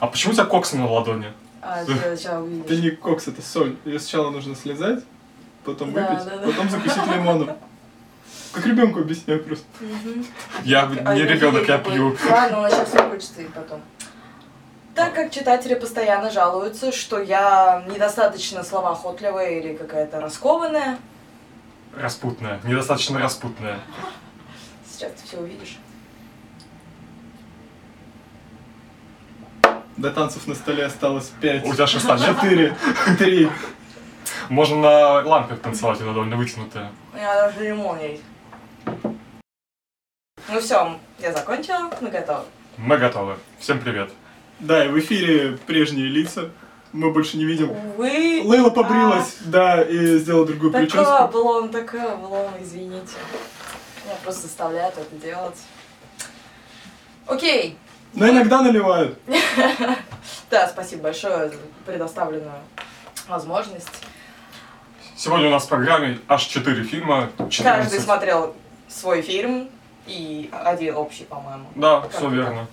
А почему у тебя кокс на ладони? А, увидишь. Это не кокс, это соль. Ее сначала нужно слезать, потом Да, выпить, да, да. потом закусить лимоном. Как ребенку объясняю просто. Я А не я ребенок, я пью. Ладно, он сейчас выключится и потом. Так как читатели постоянно жалуются, что я недостаточно словоохотливая или какая-то раскованная, Распутная, недостаточно распутная. сейчас ты все увидишь. До танцев на столе осталось пять. У тебя нет? Четыре. Три. Можно на лампе танцевать, она довольно вытянутая. У меня даже лимон есть. Ну все, я закончила, мы готовы. Мы готовы. Всем привет. Да, и в эфире прежние лица. Мы больше не видим. Вы... Лейла побрилась, да, и сделала другую Такой прическу. облом, такой облом, извините. Меня просто заставляют это делать. Окей. Но иногда наливают. Да, спасибо большое за предоставленную возможность. Сегодня у нас в программе аж 4 фильма. 14. Каждый смотрел свой фильм и один общий, по-моему. Да, Как все верно.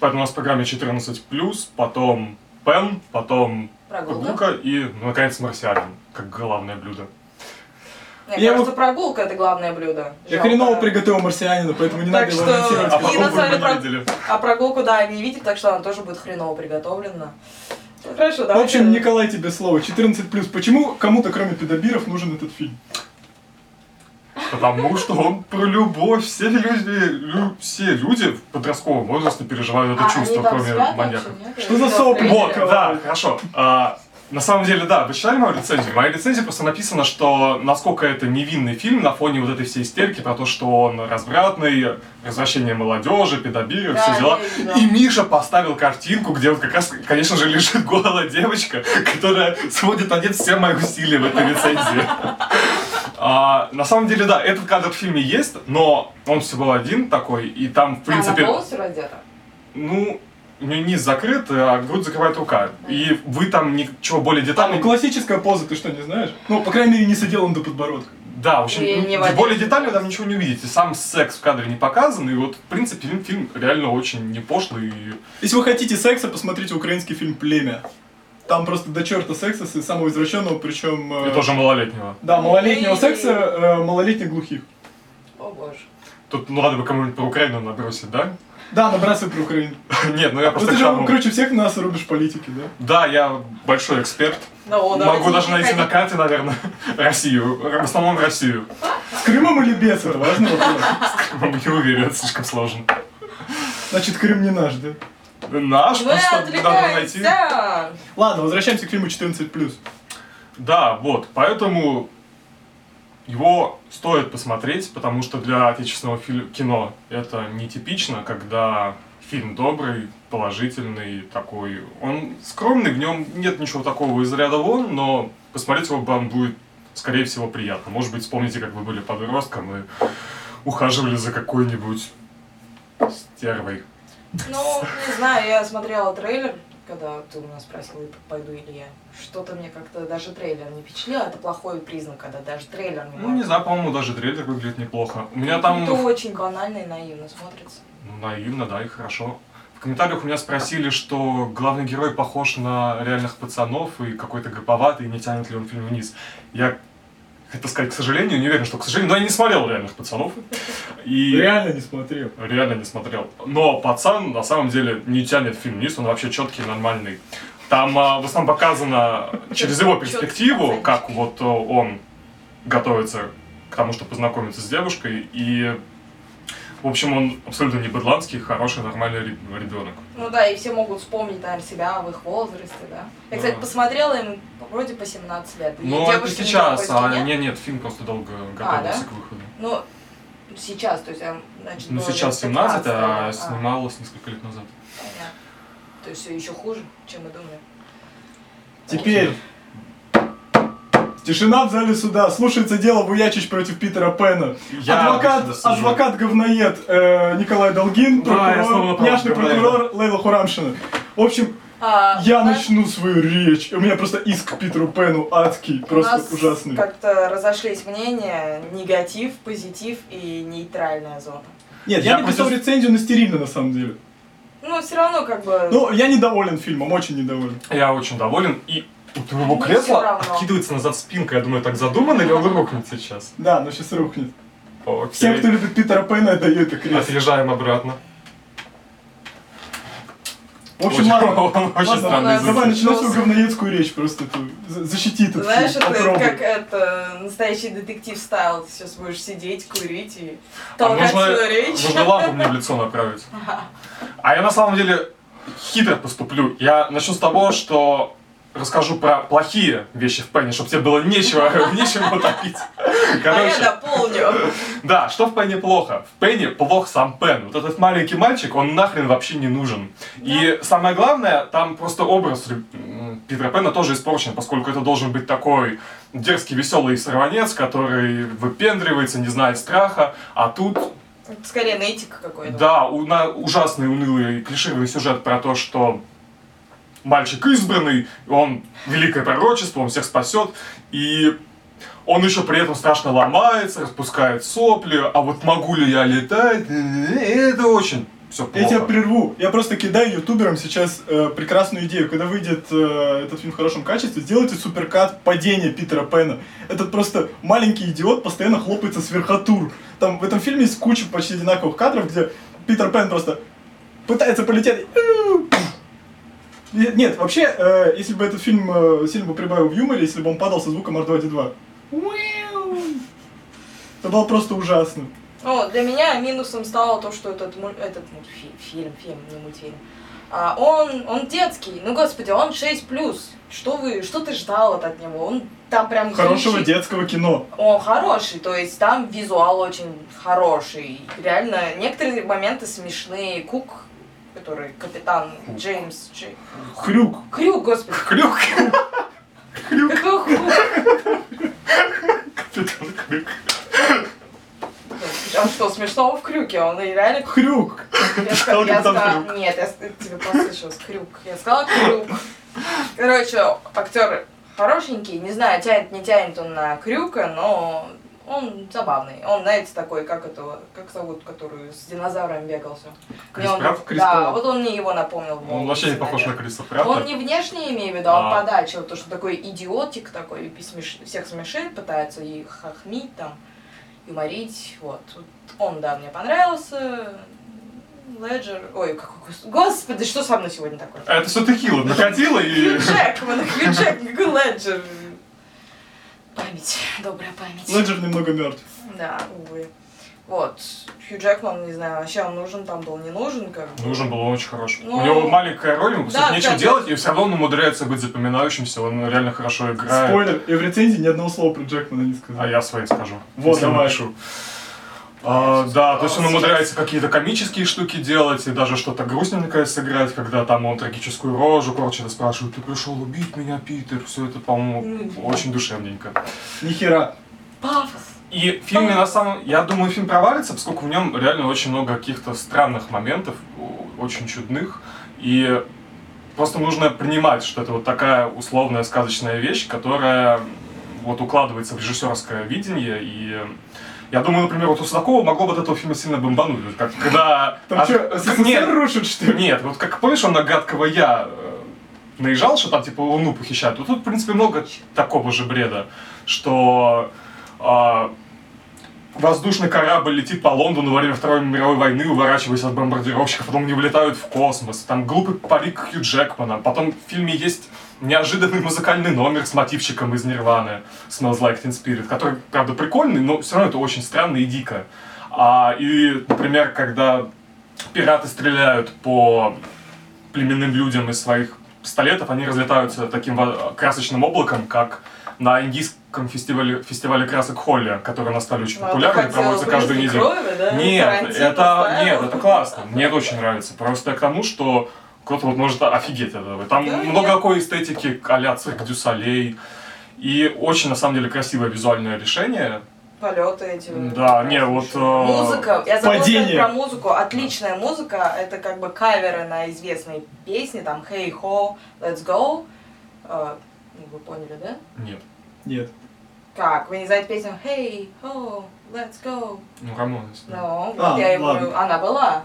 Поэтому у нас в программе 14+, потом Пен, потом Прогулка. прогулка и, ну, наконец, марсианин, как главное блюдо. Мне Я кажется, его- прогулка это главное блюдо. Я Жалко. хреново приготовил марсианина, поэтому не Так надо его анонсировать. А И прогулку на самом видели. А прогулку, да, не видит, так что она тоже будет хреново приготовлена. Ну, Хорошо, В давайте. общем, Николай, тебе слово. 14+. Почему кому-то, кроме педобиров, нужен этот фильм? Потому что он про любовь. Все люди, лю- все люди в подростковом возрасте переживают это А, чувство, кроме нет? Что за сопли? Вот, да, хорошо. А, на самом деле, да, вы читали мою рецензию? В моей рецензии просто написано, что насколько это невинный фильм на фоне вот этой всей истерики про то, что он развратный, развращение молодежи, педобиры, Да, все дела. И Миша поставил картинку, где вот как раз, конечно же, лежит голая девочка, которая сводит на нет все мои усилия в этой рецензии. А, на самом деле, да, этот кадр в фильме есть, но он всего один такой, и там, в принципе... Она полностью раздета? Ну, низ закрыт, а грудь закрывает рука. И вы там ничего более Ну, детального... классическая поза, ты что, не знаешь? Ну, по крайней мере, не сидел он до подбородка. Да, в общем, И не ну, в более детально там ничего не увидите. Сам секс в кадре не показан, и вот, в принципе, фильм, фильм реально очень не пошлый. И... Если вы хотите секса, посмотрите украинский фильм «Племя». Там просто до черта секса, и самого извращенного, причем... э, и тоже малолетнего. Да, малолетнего Эй. секса, э, малолетних глухих. О боже. Тут, ну, надо бы кому-нибудь про Украину набросить, да? Да, набрасывай про Украину. Нет, ну я Ну просто ты же круче всех нас рубишь политики, да? Да, я большой эксперт. Ну, Могу даже найти на карте, наверное, Россию. В основном Россию. С Крымом или без, это важный вопрос. Не уверен, это слишком сложно. Значит, Крым не наш, да? Наш, Мы просто надо найти. Ладно, возвращаемся к фильму 14+. Да, вот, поэтому его стоит посмотреть, потому что для отечественного кино это нетипично, когда фильм добрый, положительный, такой. Он скромный, в нем нет ничего такого из ряда вон, но посмотреть его вам будет, скорее всего, приятно. Может быть, вспомните, как вы были подростком и ухаживали за какой-нибудь стервой. Ну, не знаю, я смотрела трейлер, когда ты у меня спросил, пойду или я. Что-то мне как-то даже трейлер не впечатлил. Это плохой признак, когда даже трейлер не Ну, не знаю, по-моему, даже трейлер выглядит неплохо. У меня там... Это очень банально и наивно смотрится. Ну, наивно, да, и хорошо. В комментариях у меня спросили, что главный герой похож на реальных пацанов и какой-то гоповатый, и не тянет ли он фильм вниз. Я хотел сказать, к сожалению, не уверен, что к сожалению, но я не смотрел реальных пацанов. И Реально не смотрел. реально не смотрел. Но пацан на самом деле не тянет фильм вниз, он вообще четкий, нормальный. Там а, в основном показано через его перспективу, как вот он готовится к тому, чтобы познакомиться с девушкой. И, в общем, он абсолютно не быдланский, хороший, нормальный ре- ребенок. Ну да, и все могут вспомнить, наверное, себя в их возрасте, да. Я, кстати, Да. посмотрела им вроде по 17 лет. Но это сейчас, а нет. нет, нет, фильм просто долго готовился да? к выходу. Ну, сейчас, то есть, а, значит, Ну, сейчас 15, 17, а а, снималось несколько лет назад. понятно. То есть все еще хуже, чем мы думали. Теперь. Тишина в зале суда. Слушается дело Буячич против Питера Пэна. Я адвокат, адвокат говноед э, Николай Долгин, прокурор, про- няшный про прокурор Лейла Хурамшина. В общем, А, я у нас- начну свою речь. У меня просто иск к Питеру Пэну адский, у просто нас ужасный. как-то разошлись мнения, негатив, позитив и нейтральная зона. Нет, Я я написал против- рецензию на стерильно на самом деле. Ну, все равно как бы... Ну, я недоволен фильмом, очень недоволен. Я очень доволен. И у твоего Мне кресла равно. откидывается назад спинка. Я думаю, так задумано или он рухнет сейчас? Да, но сейчас рухнет. Окей. Всем, кто любит Питера Пэна, я даю это кресло. Отрежаем обратно. В общем, Очень- ладно. очень Ладно, странный звук. Давай, начинай свою говноедскую речь, просто эту, за- защити этот Знаешь, это попробуй. как это настоящий детектив стайл. Ты сейчас будешь сидеть, курить и А толкать можно, свою речь. можно лампу мне в лицо направить. А я на самом деле хитро поступлю. Я начну с того, что расскажу про плохие вещи в Пенни, чтобы тебе было нечего, нечем утопить. А я Короче, дополню. да, что в Пенни плохо? В Пенни плох сам Пен. Вот этот маленький мальчик, он нахрен вообще не нужен. И самое главное, там просто образ м, Питера Пена тоже испорчен, поскольку это должен быть такой дерзкий, веселый сорванец, который выпендривается, не знает страха, а тут Скорее нытик какой-то. да, у- на- ужасный, унылый, клишированный сюжет про то, что мальчик избранный, он великое пророчество, он всех спасет, и он еще при этом страшно ломается, распускает сопли, а вот могу ли я летать, это очень все Я тебя плохо. прерву. Я просто кидаю ютуберам сейчас э, прекрасную идею. Когда выйдет э, этот фильм в хорошем качестве, сделайте суперкат падения Питера Пэна. Этот просто маленький идиот постоянно хлопается с верхотур. Там в этом фильме есть куча почти одинаковых кадров, где Питер Пен просто пытается полететь. Нет, вообще, э, если бы этот фильм э, сильно бы прибавил в юморе, если бы он падал со звуком R2-D2. Это было просто ужасно. Ну, для меня минусом стало то, что этот, муль- этот мультфильм, фильм, фильм, не мультфильм, а, он, он детский. Ну, господи, он 6+. Что вы, что ты ждал от него? Он там прям Хорошего кричит. детского кино. Он хороший, то есть там визуал очень хороший. Реально, некоторые моменты смешные. Кук, который капитан Джеймс Джей... Хрюк. Крюк, господи. Хрюк. Хрюк. Какой хук? Капитан Хрюк. А что, смешного в крюке? Он реально Хрюк. Я Сказал ска- я капитан ска- Крюк. Нет, я тебе послышалось крюк. Я сказала крюк. Короче, актер хорошенький, не знаю, тянет, не тянет он на крюка, но он забавный. Он, знаете, такой, как этого, как зовут, который с динозавром бегался. Крис он- Прат? Крис да, Прат. вот он мне его напомнил. Он вообще не похож на. Криса Пратта. Он не внешне, имею в виду, а А. подача, то, что такой идиотик такой, смеш- всех смешит, пытается и хохмить там, юморить, вот. Вот Он, да, мне понравился. Леджер, ой, какой, гос- господи, что со мной сегодня такое? А это все текила накатила и... Хью Джекман, Хью Джекман, Леджер. Память, добрая память. Леджер немного мертв. Да, увы. Вот, Хью Джекман, не знаю, вообще он нужен там был, не нужен, как бы. Нужен был он очень хороший. Ну, У него маленькая роль, ему да, нечего кстати. делать, и все равно он умудряется быть запоминающимся, он реально хорошо играет. Спойлер, я в рецензии ни одного слова про Джекмана не сказал. А я свои скажу. Вот, давай. напишу. А, да, то есть он умудряется какие-то комические штуки делать и даже что-то грустненькое сыграть, когда там он трагическую рожу корчит и спрашивает, ты пришел убить меня, Питер, все это, по-моему, Ну, очень душевненько. Нихера. Пафос. И в фильме, на самом... Я думаю, фильм провалится, поскольку в нем реально очень много каких-то странных моментов, очень чудных. И просто нужно принимать, что это вот такая условная сказочная вещь, которая вот укладывается в режиссерское видение. И я думаю, например, вот у Судакова могло бы от этого фильма сильно бомбануть. Как, когда... Там А- что, СССР нет, рушит, что ли? нет, вот как помнишь, он на гадкого я э, наезжал, что там типа Луну похищают. Вот тут, в принципе, много такого же бреда, что а, воздушный корабль летит по Лондону во время Второй мировой войны, уворачиваясь от бомбардировщиков, потом они вылетают в космос. Там глупый парик Хью Джекмана. Потом в фильме есть неожиданный музыкальный номер с мотивчиком из Нирваны Smells Like Teen Spirit, который, правда, прикольный, но все равно это очень странно и дико. А, и, например, когда пираты стреляют по племенным людям из своих пистолетов, они разлетаются таким красочным облаком, как на индийском фестивале, фестивале красок Холли, который на стали очень Ну, а хотел проводится каждую «Призрак неделю. крови», да? Нет, это, нет, это классно. Мне это очень нравится. Просто к тому, что кто-то вот может офигеть от этого. Там Да, много нет. такой эстетики а-ля цирк дю Солей. И очень, на самом деле, красивое визуальное решение. Полеты эти. Да, не, вот, э, Музыка. Я забыла сказать Падение. про музыку. Отличная музыка. Это как бы каверы на известные песни. Там Hey Ho, Let's Go. Э, Вы поняли, да? Нет. Нет. Как? Вы не знаете песню Hey Ho, Let's Go? Ну, Рамонес. Ну, вот А, я его... ладно. Она была.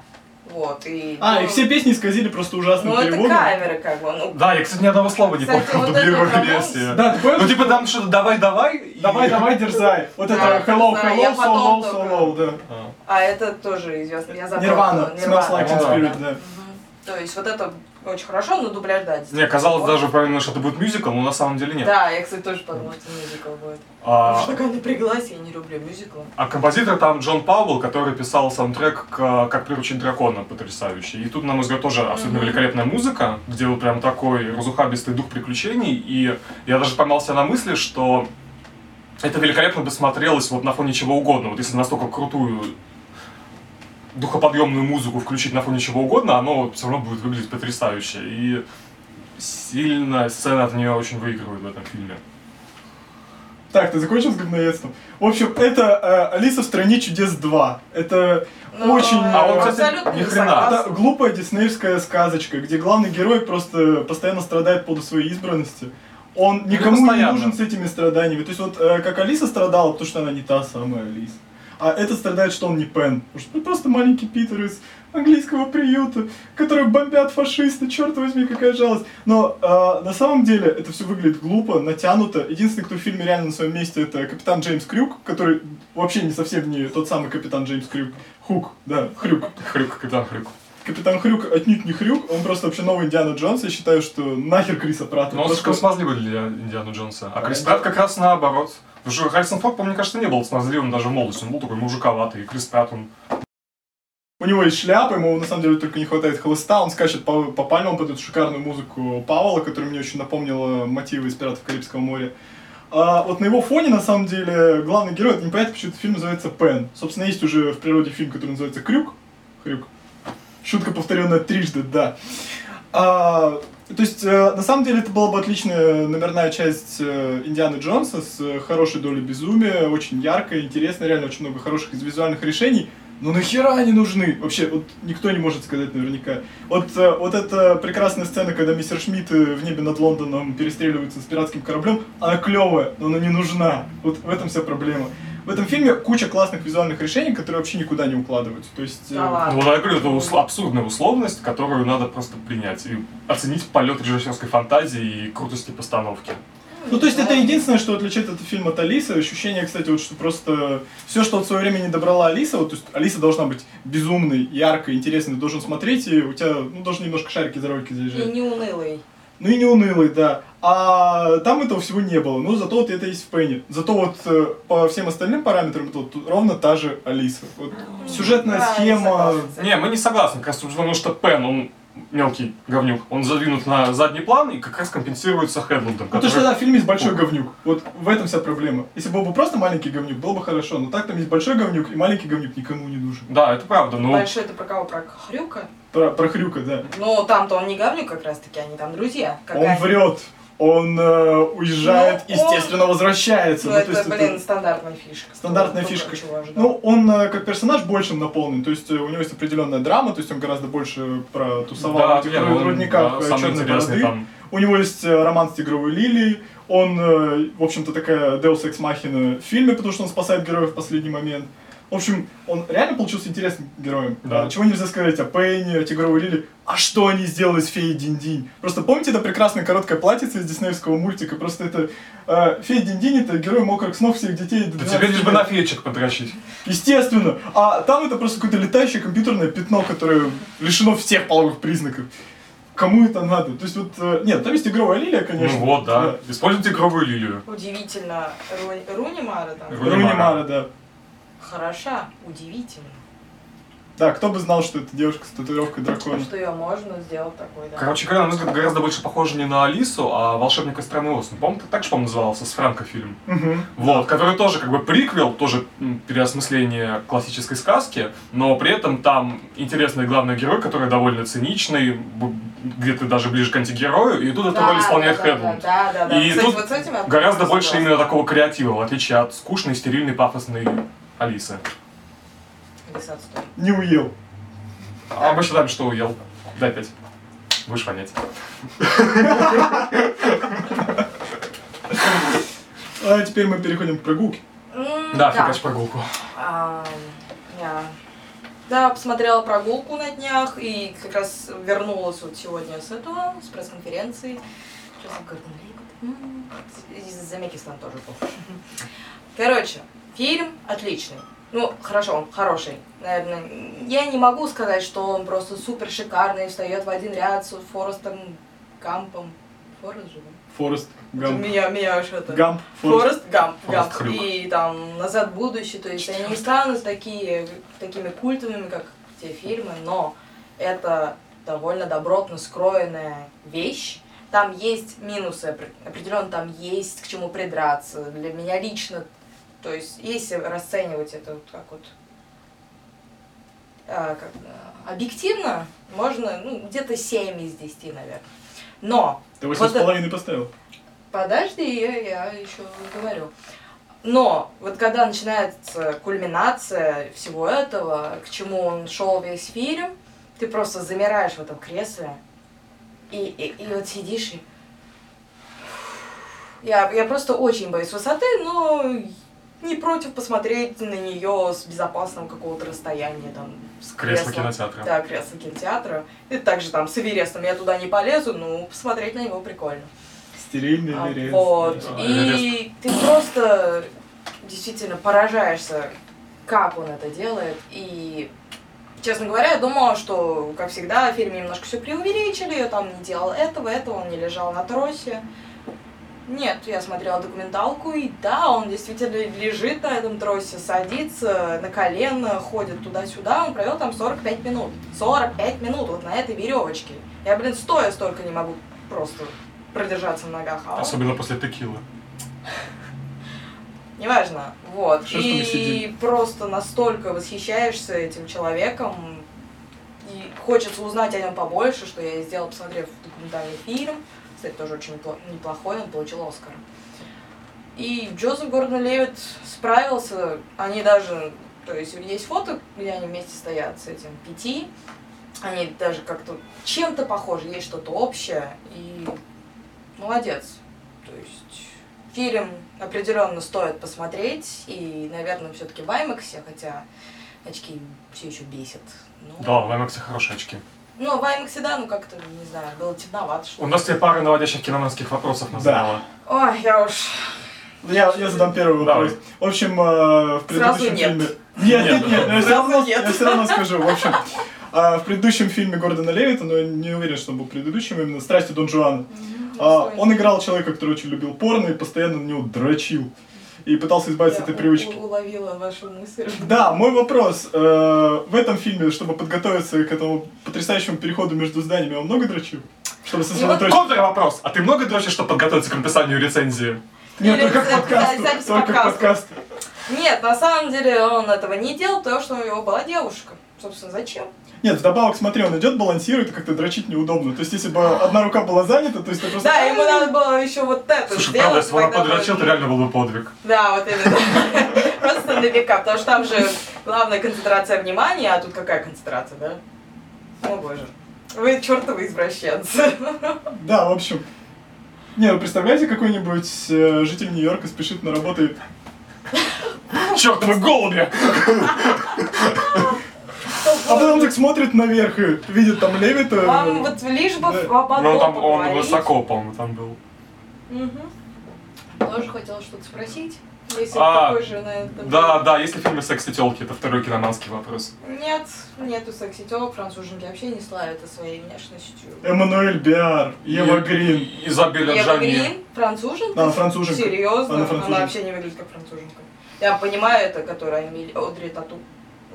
Вот, и... А, ну, и все песни исказили просто ужасным Ну, это переводом. каверы, как бы, ну, Да, я, кстати, ни одного слова не Кстати, помню в вот это дублированной анонс. версии. Да, ты понял? Ну, типа там что-то давай-давай. и- Давай, давай, дерзай. Вот это hello, hello, so low, so low, да. А. а это тоже известно, я забыла. Нирвана, Smells Like Teen Spirit, да. То есть вот это очень хорошо, но дубляж, да, Не, казалось даже правильно, что это будет мюзикл, но на самом деле нет. Да, я, кстати, тоже подумала, что мюзикл будет. А, Уж такая напряглась, я не люблю мюзиклы. а композитор там Джон Пауэлл, который писал саундтрек к «Как приручить дракона» потрясающий. И тут, на мой взгляд, тоже абсолютно Мгм. великолепная музыка, где вот прям такой разухабистый дух приключений. И я даже поймал себя на мысли, что это великолепно бы смотрелось вот на фоне чего угодно. Вот если настолько крутую духоподъемную музыку включить на фоне чего угодно, оно все равно будет выглядеть потрясающе. И сильно сцена от нее очень выигрывает в этом фильме. Так, ты закончил с говноедством? В общем, это э, Алиса в стране чудес 2. Это Но Очень- А он, кстати, абсолютно ни хрена. Это глупая диснеевская сказочка, где главный герой просто постоянно страдает по своей избранности. Он никому не нужен с этими страданиями. То есть вот э, как Алиса страдала, потому что она не та самая Алиса. А этот страдает, что он не Пен. Потому что он просто маленький Питер из английского приюта, который бомбят фашисты, черт возьми, какая жалость. Но э, на самом деле это все выглядит глупо, натянуто. Единственный, кто в фильме реально на своем месте, это капитан Джеймс Крюк, который вообще не совсем не тот самый капитан Джеймс Крюк. Хук, да, Хрюк. Хрюк, капитан Хрюк. Капитан Хрюк отнюдь не Хрюк, он просто вообще новый Индиана Джонс. Я считаю, что нахер Криса Пратта. Но он слишком смазливый для Индиана Джонса. А Крис Да. Пратт как раз наоборот. Потому что Харрисон Форд, по мне кажется, не был смазливым даже в молодости. Он был такой мужиковатый. И Крис Пратт, он... У него есть шляпа, ему на самом деле только не хватает хлыста, он скачет по, по пальмам под эту шикарную музыку Павла, которая мне очень напомнила мотивы из «Пиратов Карибского моря». А вот на его фоне, на самом деле, главный герой, это непонятно, почему этот фильм называется Пен. Собственно, есть уже в природе фильм, который называется Крюк. Хрюк. Шутка, повторенная трижды, да. А, то есть, э, на самом деле, это была бы отличная номерная часть э, Индианы Джонса с э, хорошей долей безумия, очень яркая, интересная, реально очень много хороших из визуальных решений. Но нахера они нужны? Вообще, вот никто не может сказать наверняка. Вот, э, вот эта прекрасная сцена, когда мистер Шмидт в небе над Лондоном перестреливается с пиратским кораблем, она клевая, но она не нужна. Вот в этом вся проблема. В этом фильме куча классных визуальных решений, которые вообще никуда не укладываются. То есть, э, Да ладно. Ну, вот я говорю, это ус- абсурдная условность, которую надо просто принять. И оценить полет режиссерской фантазии и крутости постановки. Ну, то есть это единственное, что отличает этот фильм от Алисы. Ощущение, кстати, вот что просто все, что в свое время не добрала Алиса, вот, то есть Алиса должна быть безумной, яркой, интересной, ты должен смотреть, и у тебя, ну, должны немножко шарики за ролики И заезжать. не унылый. Ну и не унылый, да. А там этого всего не было. Ну, зато вот это есть в Пенни. Зато вот э, по всем остальным параметрам это вот ровно та же Алиса. Вот сюжетная Да, схема. Не, мы не согласны, как раз потому что Пен, он мелкий говнюк, он задвинут на задний план и как раз компенсируется Хедландом. Ну, то, что да, в фильме есть большой говнюк. Вот в этом вся проблема. Если был бы просто маленький говнюк, было бы хорошо. Но так там есть большой говнюк, и маленький говнюк никому не нужен. Да, это правда, но... Большой это про кого? Про Хрюка? Про, про Хрюка, да. Ну, там-то он не говнюк как раз таки, они там друзья. Как Он они. врет. Он э, уезжает, Ну, он- естественно, возвращается. Ну, Ну, то это, есть блин, это- стандартная фишка. Стандартная фишка. Ну, он э, как персонаж большим наполнен, то есть э, у него есть определенная драма, то есть он гораздо больше про тусовал Да, в этих не, ру- он, рудниках да, черной бороды. там. У него есть э, роман с Тигровой Лилией, он, э, в общем-то, такая Deus Ex Machina в фильме, потому что он спасает героев в последний момент. В общем, он реально получился интересным героем. Да. А, Чего нельзя сказать о Пенни, о Тигровой Лилии. А что они сделали с Феей Динь-Динь? Просто помните это прекрасное короткое платьице из диснеевского мультика? Просто это... Э, Фея Динь-Динь это герой мокрых снов всех детей Да 12 тебе лишь бы на феечек подрочить. Естественно. А там это просто какое-то летающее компьютерное пятно, которое лишено всех половых признаков. Кому это надо? То есть вот... э, Нет, там есть игровая лилия, конечно. Ну вот, да. Используйте игровую лилию. Удивительно. Ру- Руни Мара там. Ру- Руни Мара, да. Хороша. Удивительно. Да, кто бы знал, что это девушка с татуировкой дракона. Что ее можно сделать такой, да. Короче говоря, на мой взгляд, гораздо больше похоже не на Алису, а «Волшебник из страны Оз». Ну, Помните, так же, по-моему, назывался, с Франко фильм? Мгм. Вот, который тоже как бы приквел, тоже переосмысление классической сказки, но при этом там интересный главный герой, который довольно циничный, где-то даже ближе к антигерою, и тут эту роль исполняет да, да, Хедланд. Да, да, да. И Кстати, тут вот с этим я Гораздо больше именно такого креатива, в отличие от скучной, стерильной, пафосной Алисы. Алиса, отстой. Не уел. А мы считаем, что уел. Дай пять. Будешь понять. А теперь мы переходим к прогулке. Да, фигач прогулку. А, я- Да, посмотрела прогулку на днях и как раз вернулась вот сегодня с этого, с пресс-конференции. М, Из Замекистан тоже был. Короче, фильм отличный. Ну, хорошо, он хороший. Наверное, я не могу сказать, что он просто супер шикарный, встает в один ряд с Форестом Гампом. Форест же, да? Форест Гамп. Меня, меня что-то. Гамп. Форест. Форест Гамп, Форест Гамп. Хрюк. И там Назад в будущее, то есть они не станут такие, такими культовыми, как те фильмы, но это довольно добротно скроенная вещь. Там есть минусы, опре- определенно там есть к чему придраться. Для меня лично, то есть если расценивать это вот как вот а, как, объективно, можно ну, где-то 7 из 10, наверное. Но Ты восемь с Вот- половиной поставил. Подожди, я, я еще говорю. Но вот когда начинается кульминация всего этого, к чему он шел весь фильм, ты просто замираешь в этом кресле и, и, и вот сидишь и... Я, я просто очень боюсь высоты, но не против посмотреть на нее с безопасного какого-то расстояния, там, с Кресло кресла. кинотеатра. Да, кресло кинотеатра. И также там с Эверестом я туда не полезу, но посмотреть на него прикольно. Стерильный А, Эверест. Вот. А, И ты просто действительно поражаешься, как он это делает. И, честно говоря, я думала, что, как всегда, в фильме немножко все преувеличили, там не делал этого, этого, он не лежал на тросе. Нет, я смотрела документалку, и да, он действительно лежит на этом тросе, садится на колено, ходит туда-сюда, он провел там 45 минут. 45 минут вот на этой веревочке. Я, блин, стоя столько не могу просто продержаться на ногах. А он Особенно после текилы. Неважно. Вот. Что и просто настолько восхищаешься этим человеком. И хочется узнать о нем побольше, что я и сделала, посмотрев документальный фильм. Кстати, тоже очень непло- неплохой, он получил Оскар. И Джозеф Гордон Левит справился. Они даже, то есть есть фото, где они вместе стоят с этим Пяти. Они даже как-то чем-то похожи, есть что-то общее. И молодец. То есть фильм определенно стоит посмотреть. И, наверное, все-таки в IMAX, хотя очки все еще бесят. Ну, Да, в IMAX хорошие очки. Ну, в IMAX, да, ну как-то, не знаю, было темновато, что У ли. нас тебе пара наводящих киноманских вопросов называла. Ой, я уж... Я, я задам первый Давай. вопрос. В общем, э, в Сразу предыдущем нет. фильме... Нет, нет, нет, но я все Сразу равно, нет. я все равно скажу. В общем, э, в предыдущем фильме Гордона Левита, но я не уверен, что он был предыдущим, именно «Страсти Дон Жуана», а, он играл человека, который очень любил порно и постоянно на него дрочил. И пытался избавиться от этой привычки. уловила вашу мысль. Да, мой вопрос. э, в этом фильме, чтобы подготовиться к этому потрясающему переходу между зданиями, он много дрочил? Чтобы сосредоточиться? Контр-вопрос. А ты много дрочишь, чтобы подготовиться к написанию рецензии? Нет, Или только к подкасту. запись Только к подкаста. подкасту. Нет, на самом деле он этого не делал, потому что у него была девушка. Собственно, зачем? Нет, вдобавок, смотри, он идет, балансирует, и как-то дрочить неудобно. То есть, если бы одна рука была занята, то есть ты просто... Да, ему надо было еще вот это Слушай, сделать. правда, если бы она тогда подрочил, бы- то реально был бы подвиг. Да, вот именно. Просто на века, потому что там же главная концентрация внимания, а тут какая концентрация, да? О боже. Вы чертовы извращенцы. Да, в общем. Не, ну представляете, какой-нибудь э, житель Нью-Йорка спешит на работу и... Чертовы голуби! А потом так смотрит наверх и видит там Левита. Вам вот лишь бы Да. Ну, там он высоко, по-моему, там был. Мгм. Тоже хотела что-то спросить. Если А, такой же на это... Да, да, есть ли в фильме секс и телки? Это второй киноманский вопрос. Нет, нету секси-телок, француженки вообще не славятся своей внешностью. Эммануэль Биар, Ева И- Грин. и- Изабелля Ева Джани. Грин, француженка? Да, она француженка. Серьезно? Она Она, француженка. вообще не выглядит как француженка. Я понимаю, это которая Эмили... Одри Тату.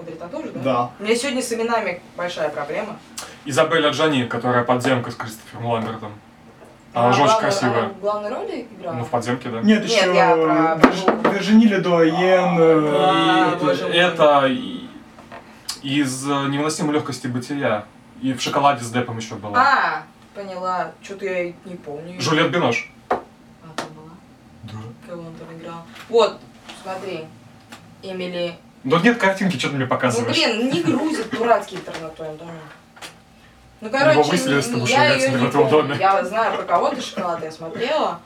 Одри Тату же, да? Да. У меня сегодня с именами большая проблема. Изабелля Джани, которая подземка с Кристофером Ламбертом. Она же очень главную- красивая. она в главной роли играла? Ну, в подземке, да. Нет, Нет, еще я про- Верж- Виржини Ледуаен. э, А, И боже мой. это и- из э, невыносимой легкости бытия. И в шоколаде с Депом еще была. А, поняла. Что-то я и не помню. Жюлет Бинош. А, там была. Да. Кого он там играл? Вот, смотри. Эмили. Да нет картинки, что ты мне Ну, показываешь? блин, не грузит дурацкий интернет в твоем доме. Ну, Его короче, выселили с не- тобой я ее не помню. доме. Я знаю про кого ты шоколад, я смотрела.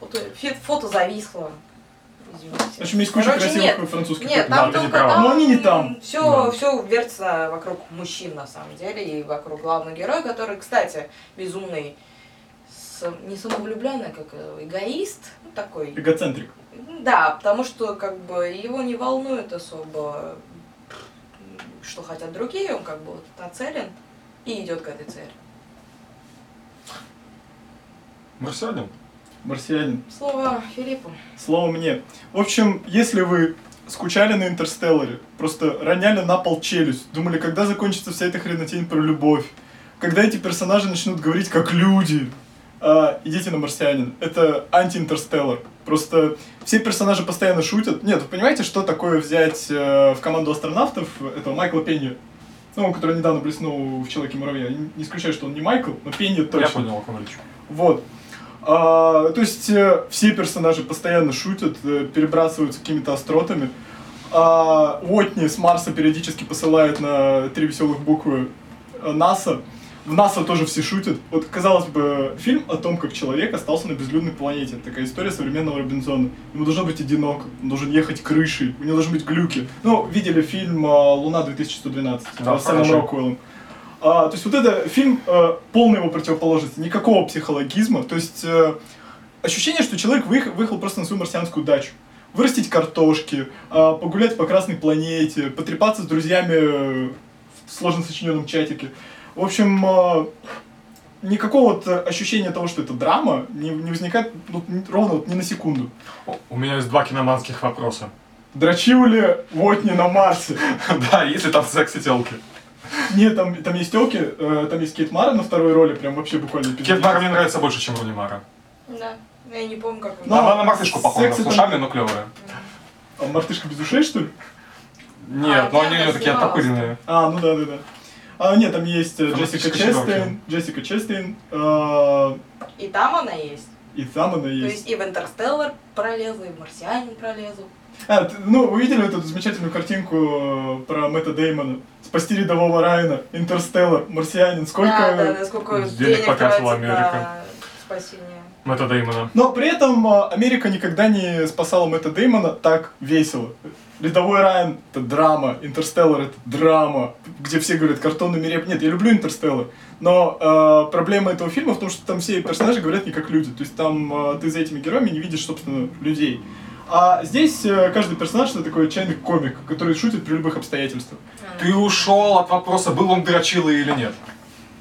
Фото, фото зависло. Извините. В общем, есть куча Короче, красивых нет. французских Нет. Да, там не только права. там... Но они не там. Все, Да. все вертится вокруг мужчин, на самом деле, и вокруг главного героя, который, кстати, безумный, не самовлюбленный, как э, эгоист, ну, такой. Эгоцентрик. Да, потому что, как бы, его не волнует особо, что хотят другие, он, как бы, вот нацелен и идет к этой цели. Марсианин? Марсианин. Слово Филиппу. Слово мне. В общем, если вы скучали на Интерстелларе, просто роняли на пол челюсть, думали, когда закончится вся эта хренотень про любовь, когда эти персонажи начнут говорить как люди, а, идите на Марсианин. Это анти-интерстеллар. Просто все персонажи постоянно шутят. Нет, вы понимаете, что такое взять э, в команду астронавтов этого Майкла Пенни? Ну, который недавно блеснул в «Человеке муравья». Я не исключаю, что он не Майкл, но Пенни точно. Я понял, о ком речь. Вот. А, то есть э, все персонажи постоянно шутят, э, перебрасываются какими-то остротами. А, Уотни с Марса периодически посылает на три веселых буквы э, НАСА. В НАСА тоже все шутят. Вот, казалось бы, фильм о том, как человек остался на безлюдной планете. Такая история современного Робинзона. Ему должно быть одиноко, он должен ехать крышей, у него должны быть глюки. Ну, видели фильм а, «Луна 2112» Да, с Сэмом. Роквеллом. А, то есть вот это фильм э, полной его противоположности, никакого психологизма. То есть э, ощущение, что человек выехал, выехал просто на свою марсианскую дачу. Вырастить картошки, а, погулять по Красной планете, потрепаться с друзьями э, в сложно сочиненном чатике. В общем, э, никакого вот ощущения того, что это драма, не, не возникает ну, ровно вот ни на секунду. У меня есть два киноманских вопроса. Дрочил ли Вотни на Марсе? Да, если там секс и телки. Нет, там, там есть телки, э, там есть Кейт Мара на второй роли, прям вообще буквально Кет Мара мне нравится больше, чем Руни Мара. Да. Я не помню, как он. Но Она на мартышку похожа, с там- ушами, но клевая. А мартышка без ушей, что ли? Нет, А, но они у нее такие оттопыренные. А, ну да, да, да. А, нет, там есть э, Джессика Чедорки. Честейн, Джессика Честейн, э, И там она есть. и там она То есть. есть и в Интерстеллар пролезла, и в Марсианин пролезла. А, ты- ну, вы видели эту замечательную картинку э, про Мэтта Деймона? Спасти рядового Райана, Интерстеллар, Марсианин, сколько... Да, да, да, сколько денег денег, потратила тратит на Америка. спасение. Мэтта Деймона. Но при этом э, Америка никогда не спасала Мэтта Деймона так весело. Рядовой Райан — это драма, Интерстеллар — это драма, где все говорят картонными реп. Нет, я люблю Интерстеллар, но э, проблема этого фильма в том, что там все персонажи говорят не как люди. То есть там э, ты за этими героями не видишь, собственно, людей. А здесь э, каждый персонаж это такой отчаянный комик, который шутит при любых обстоятельствах. Ты ушел от вопроса, был он дрочилой или нет.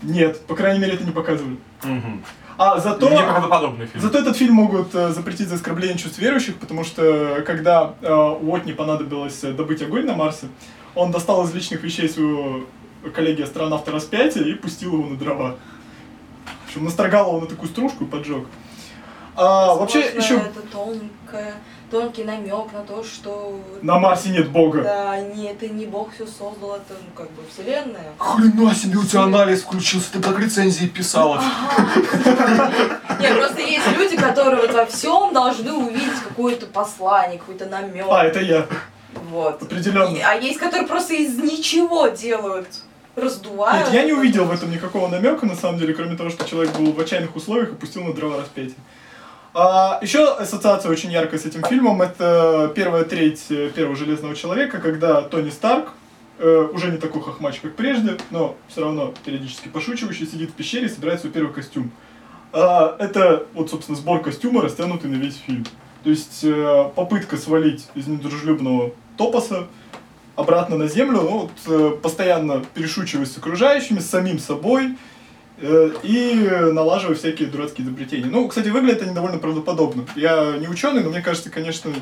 Нет, по крайней мере, это не показывали. Мгм. А зато... Неправдоподобный фильм. Зато этот фильм могут э, запретить за оскорбление чувств верующих, потому что когда э, Уотни понадобилось э, добыть огонь на Марсе, он достал из личных вещей своего коллеги-астронавта распятия и пустил его на дрова. В общем, настрогал его на такую стружку и поджег. А, вообще, Возможно, еще это тонкое, тонкий намек на то, что... на Марсе нет Бога. Да, нет, это не Бог все создал, это ну, как бы вселенная. Хрена себе, у тебя анализ включился, ты как рецензии писала. Нет, просто есть люди, которые вот во всем должны увидеть какое-то послание, какой-то намек. А, это я, Вот. определенно. И- а есть, которые просто из ничего делают, раздувают. Нет, я не увидел в этом никакого намека, на самом деле, кроме того, что человек был в отчаянных условиях и пустил на дрова распятие. А, еще ассоциация очень яркая с этим фильмом, это первая треть э, первого Железного Человека, когда Тони Старк, э, уже не такой хохмач, как прежде, но все равно периодически пошучивающий, сидит в пещере и собирает свой первый костюм. А, это, вот, собственно, сбор костюма, растянутый на весь фильм. То есть э, попытка свалить из недружелюбного топоса обратно на землю, ну, вот, э, постоянно перешучиваясь с окружающими, с самим собой и налаживая всякие дурацкие изобретения. Ну, кстати, выглядят они довольно правдоподобно. Я не ученый, но мне кажется, конечно,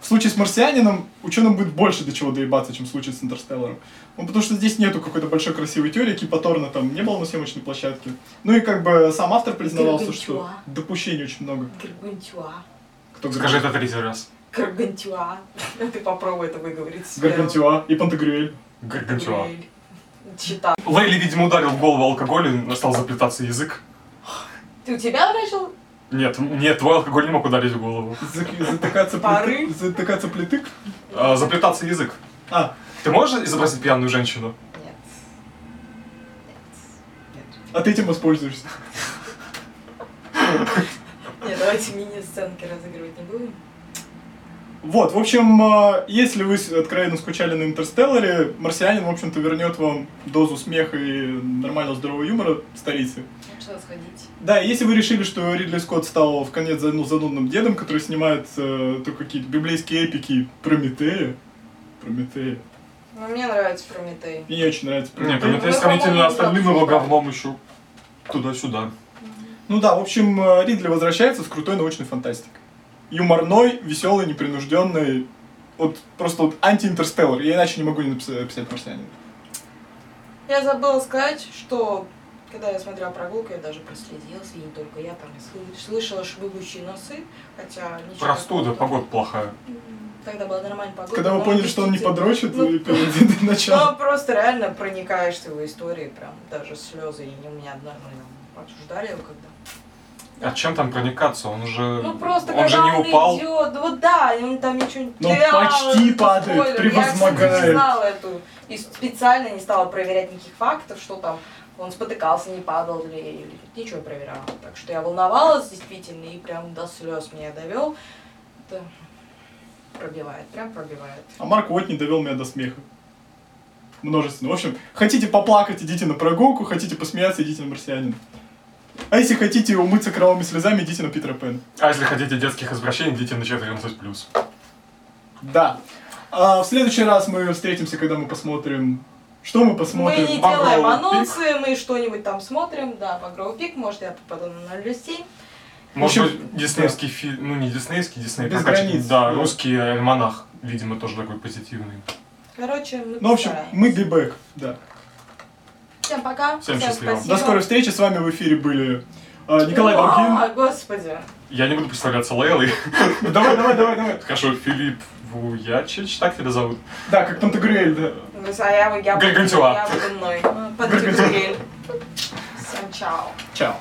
в случае с марсианином ученым будет больше до чего доебаться, чем в случае с Интерстелларом. Ну, потому что здесь нету какой-то большой красивой теории, типа Торна там не было на съемочной площадке. Ну и как бы сам автор признавался, что Гаргантюа. допущений очень много. Гаргантюа. Кто Скажи это третий раз. Гаргантюа. Ты попробуй это выговорить. Гаргантюа и Пантагрюэль. Гаргантюа. Чита. Лейли, видимо, ударил в голову алкоголь и стал заплетаться язык. Ты у тебя начал? Нет, нет, твой алкоголь не мог ударить в голову. Затыкаться, Пары. плитык, затыкаться плитык? А, заплетаться язык. А, Ты можешь изобразить пьяную женщину? Нет. Нет. а ты этим воспользуешься. Нет, давайте мини-сценки разыгрывать не будем. Вот, в общем, э, если вы откровенно скучали на Интерстелларе, «Марсианин», в общем-то, вернет вам дозу смеха и нормального здорового юмора столицы. Лучше сходить. Да, и если вы решили, что Ридли Скотт стал в конец ну, занудным дедом, который снимает э, только какие-то библейские эпики Прометея, Прометея. Ну, мне нравится Прометей. Мне не очень нравится Прометей. Прометей Ну, сравнительно остальным его говном еще туда-сюда. Ну да, в общем, э, Ридли возвращается с крутой научной фантастикой. Юморной, веселый, непринужденный. Вот просто вот анти-интерстеллар. Я иначе не могу не написать, описать марсианина. Я забыла сказать, что когда я смотрела прогулку, я даже проследилась, и не только я там слышала швыгущие носы, хотя ничего Простуда, такого. погода плохая. Тогда была нормальная погода. Когда вы поняли, что он не подрочит, Ну, вы перед началом. Ну, просто реально проникаешься в его истории, прям даже слезы, и у меня одна, мы обсуждали его когда. А чем там проникаться? Он же, Ну просто он же когда не он упал. идет, вот да, он там ничего не Ну, почти падает, спойлер. Я, превозмогает. кстати, не знала эту, и специально не стала проверять никаких фактов, что там он спотыкался, не падал ли, или ничего не проверяла. Так что я волновалась действительно, и прям до слез меня довел. Это пробивает, прям пробивает. А Марк вот не довел меня до смеха. Множественно. В общем, хотите поплакать, идите на прогулку, хотите посмеяться, идите на марсианин. А если хотите умыться кровавыми слезами, идите на Питера Пэна. А если хотите детских извращений, идите на 14+. Да. А в следующий раз мы встретимся, когда мы посмотрим... Что мы посмотрим? мы не Багровый делаем пик. анонсы, мы что-нибудь там смотрим, да, Багровый пик, может я попаду на 0,7. Может В общем, быть, диснеевский фильм, ну не диснеевский, Дисней, Без прокачанный, границ, да, да. русский альманах, видимо, тоже такой позитивный. Короче, мы Ну, в общем, мы бибэк, да. Всем пока. Всем счастливо. спасибо. До скорой встречи, с вами в эфире были а, Николай Долгин. О, господи. Я не буду представляться Лейлой. Давай, давай, давай, давай. Хорошо, Филипп Вуячич, так тебя зовут? Да, как Пантагрюэль, да. А я, я, буду- Гаргантюа. я буду мной. Под Всем чао. Чао.